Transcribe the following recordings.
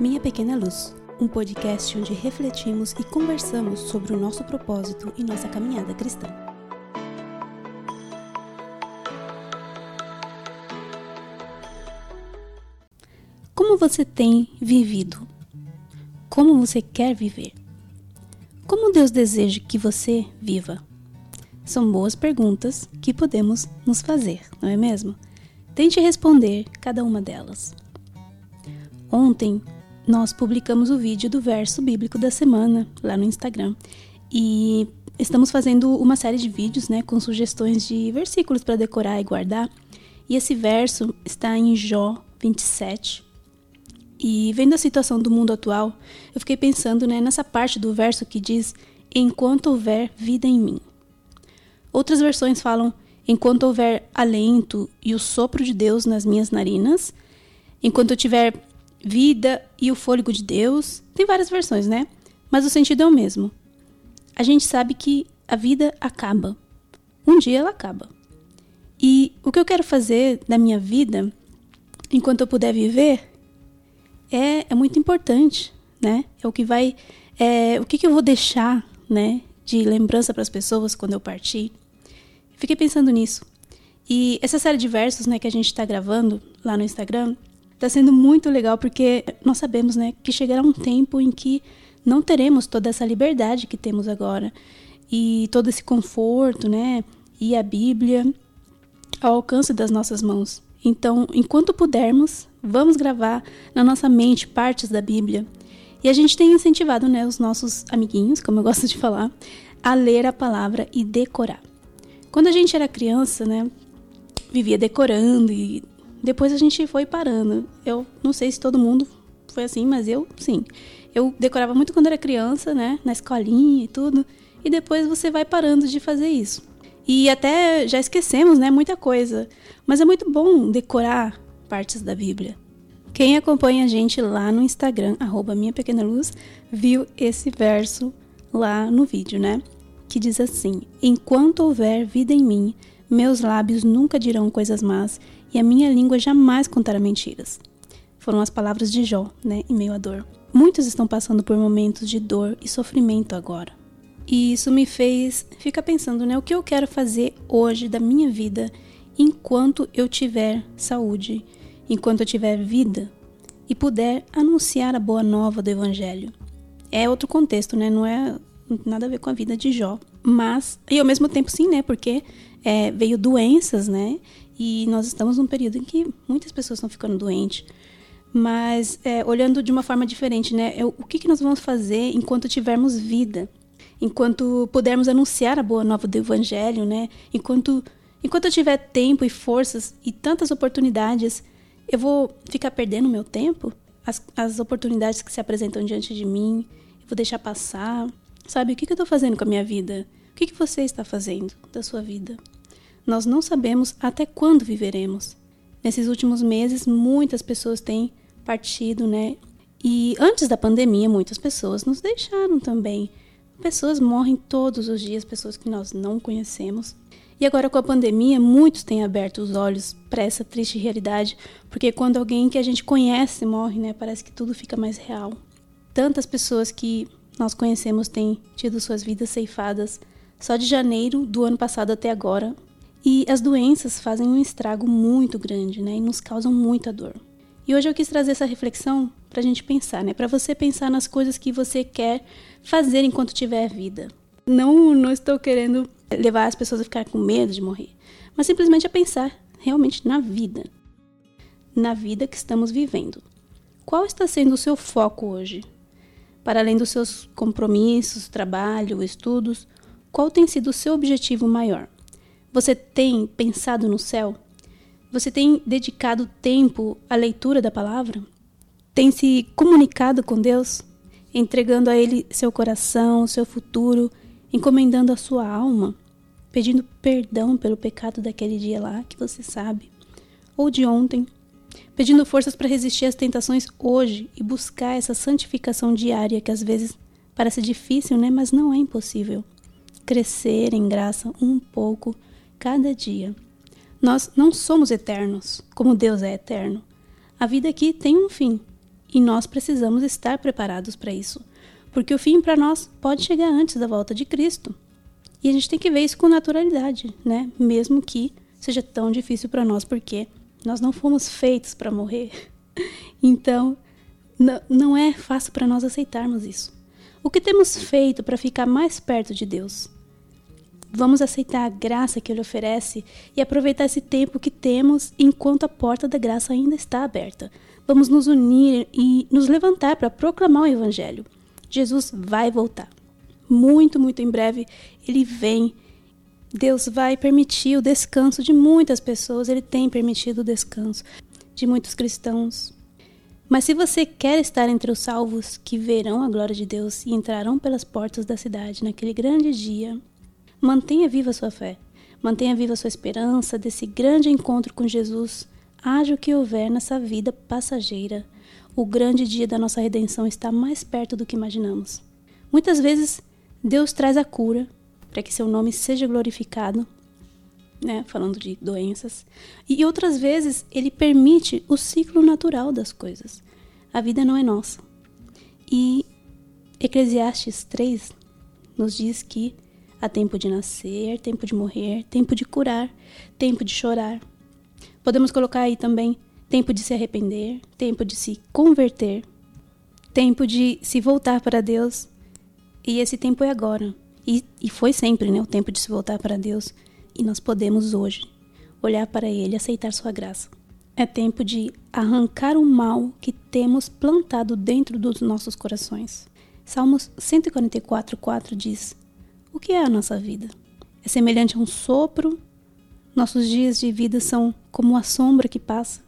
Minha Pequena Luz, um podcast onde refletimos e conversamos sobre o nosso propósito e nossa caminhada cristã. Como você tem vivido? Como você quer viver? Como Deus deseja que você viva? São boas perguntas que podemos nos fazer, não é mesmo? Tente responder cada uma delas. Ontem nós publicamos o vídeo do verso bíblico da semana lá no Instagram. E estamos fazendo uma série de vídeos, né, com sugestões de versículos para decorar e guardar. E esse verso está em Jó 27. E vendo a situação do mundo atual, eu fiquei pensando, né, nessa parte do verso que diz: "Enquanto houver vida em mim". Outras versões falam: "Enquanto houver alento e o sopro de Deus nas minhas narinas, enquanto eu tiver vida e o fôlego de Deus. Tem várias versões, né? Mas o sentido é o mesmo. A gente sabe que a vida acaba. Um dia ela acaba. E o que eu quero fazer da minha vida, enquanto eu puder viver, é, é muito importante, né? É o que vai. É, o que, que eu vou deixar, né? De lembrança para as pessoas quando eu partir. Fiquei pensando nisso. E essa série de versos, né, que a gente está gravando lá no Instagram, Está sendo muito legal porque nós sabemos, né, que chegará um tempo em que não teremos toda essa liberdade que temos agora e todo esse conforto, né, e a Bíblia ao alcance das nossas mãos. Então, enquanto pudermos, vamos gravar na nossa mente partes da Bíblia. E a gente tem incentivado, né, os nossos amiguinhos, como eu gosto de falar, a ler a palavra e decorar. Quando a gente era criança, né, vivia decorando e depois a gente foi parando. Eu não sei se todo mundo foi assim, mas eu sim. Eu decorava muito quando era criança, né? Na escolinha e tudo. E depois você vai parando de fazer isso. E até já esquecemos, né? Muita coisa. Mas é muito bom decorar partes da Bíblia. Quem acompanha a gente lá no Instagram, arroba Minha Pequena Luz, viu esse verso lá no vídeo, né? Que diz assim: Enquanto houver vida em mim, meus lábios nunca dirão coisas más e a minha língua jamais contará mentiras. Foram as palavras de Jó, né, em meio à dor. Muitos estão passando por momentos de dor e sofrimento agora. E isso me fez ficar pensando, né, o que eu quero fazer hoje da minha vida enquanto eu tiver saúde, enquanto eu tiver vida e puder anunciar a boa nova do evangelho. É outro contexto, né? Não é nada a ver com a vida de Jó, mas e ao mesmo tempo sim, né? Porque é, veio doenças, né? E nós estamos num período em que muitas pessoas estão ficando doentes. Mas é, olhando de uma forma diferente, né? É, o que, que nós vamos fazer enquanto tivermos vida? Enquanto pudermos anunciar a boa nova do Evangelho, né? Enquanto, enquanto eu tiver tempo e forças e tantas oportunidades, eu vou ficar perdendo meu tempo? As, as oportunidades que se apresentam diante de mim, eu vou deixar passar? Sabe, o que, que eu estou fazendo com a minha vida? O que, que você está fazendo da sua vida? Nós não sabemos até quando viveremos. Nesses últimos meses, muitas pessoas têm partido, né? E antes da pandemia, muitas pessoas nos deixaram também. Pessoas morrem todos os dias, pessoas que nós não conhecemos. E agora com a pandemia, muitos têm aberto os olhos para essa triste realidade, porque quando alguém que a gente conhece morre, né, parece que tudo fica mais real. Tantas pessoas que nós conhecemos têm tido suas vidas ceifadas. Só de janeiro do ano passado até agora, e as doenças fazem um estrago muito grande, né? E nos causam muita dor. E hoje eu quis trazer essa reflexão para a gente pensar, né? Para você pensar nas coisas que você quer fazer enquanto tiver vida. Não, não estou querendo levar as pessoas a ficar com medo de morrer, mas simplesmente a pensar realmente na vida. Na vida que estamos vivendo. Qual está sendo o seu foco hoje? Para além dos seus compromissos, trabalho, estudos, qual tem sido o seu objetivo maior? Você tem pensado no céu? Você tem dedicado tempo à leitura da palavra? Tem se comunicado com Deus? Entregando a Ele seu coração, seu futuro, encomendando a sua alma? Pedindo perdão pelo pecado daquele dia lá que você sabe? Ou de ontem? Pedindo forças para resistir às tentações hoje e buscar essa santificação diária que às vezes parece difícil, né? Mas não é impossível. Crescer em graça um pouco cada dia. Nós não somos eternos, como Deus é eterno. A vida aqui tem um fim. e nós precisamos estar preparados para isso, porque o fim para nós pode chegar antes da volta de Cristo. E a gente tem que ver isso com naturalidade, né? Mesmo que seja tão difícil para nós, porque nós não fomos feitos para morrer. Então, não é fácil para nós aceitarmos isso. O que temos feito para ficar mais perto de Deus? Vamos aceitar a graça que Ele oferece e aproveitar esse tempo que temos enquanto a porta da graça ainda está aberta. Vamos nos unir e nos levantar para proclamar o Evangelho. Jesus vai voltar. Muito, muito em breve ele vem. Deus vai permitir o descanso de muitas pessoas, ele tem permitido o descanso de muitos cristãos. Mas se você quer estar entre os salvos que verão a glória de Deus e entrarão pelas portas da cidade naquele grande dia, mantenha viva a sua fé, mantenha viva a sua esperança desse grande encontro com Jesus. Haja o que houver nessa vida passageira, o grande dia da nossa redenção está mais perto do que imaginamos. Muitas vezes Deus traz a cura para que seu nome seja glorificado, né, falando de doenças, e outras vezes ele permite o ciclo natural das coisas. A vida não é nossa. E Eclesiastes 3 nos diz que há tempo de nascer, tempo de morrer, tempo de curar, tempo de chorar. Podemos colocar aí também tempo de se arrepender, tempo de se converter, tempo de se voltar para Deus. E esse tempo é agora. E, e foi sempre né, o tempo de se voltar para Deus. E nós podemos hoje olhar para Ele aceitar Sua graça. É tempo de arrancar o mal que temos plantado dentro dos nossos corações. Salmos 144, 4 diz: O que é a nossa vida? É semelhante a um sopro? Nossos dias de vida são como a sombra que passa.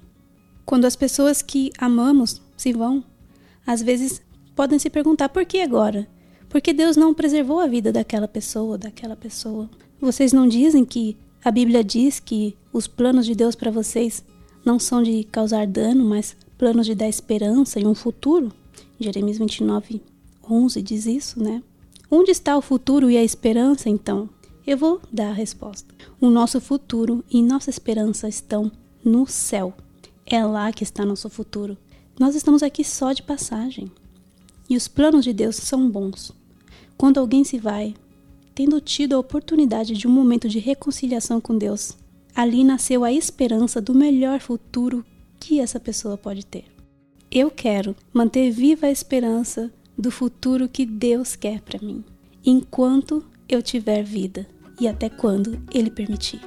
Quando as pessoas que amamos se vão, às vezes podem se perguntar por que agora? Por que Deus não preservou a vida daquela pessoa, daquela pessoa? Vocês não dizem que a Bíblia diz que os planos de Deus para vocês não são de causar dano, mas planos de dar esperança e um futuro? Jeremias 29, 11 diz isso, né? Onde está o futuro e a esperança, então? Eu vou dar a resposta. O nosso futuro e nossa esperança estão no céu. É lá que está nosso futuro. Nós estamos aqui só de passagem. E os planos de Deus são bons. Quando alguém se vai, tendo tido a oportunidade de um momento de reconciliação com Deus, ali nasceu a esperança do melhor futuro que essa pessoa pode ter. Eu quero manter viva a esperança do futuro que Deus quer para mim, enquanto eu tiver vida e até quando Ele permitir.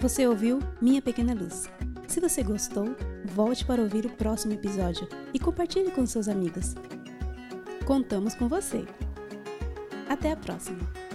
Você ouviu Minha Pequena Luz. Se você gostou, volte para ouvir o próximo episódio e compartilhe com seus amigos. Contamos com você. Até a próxima!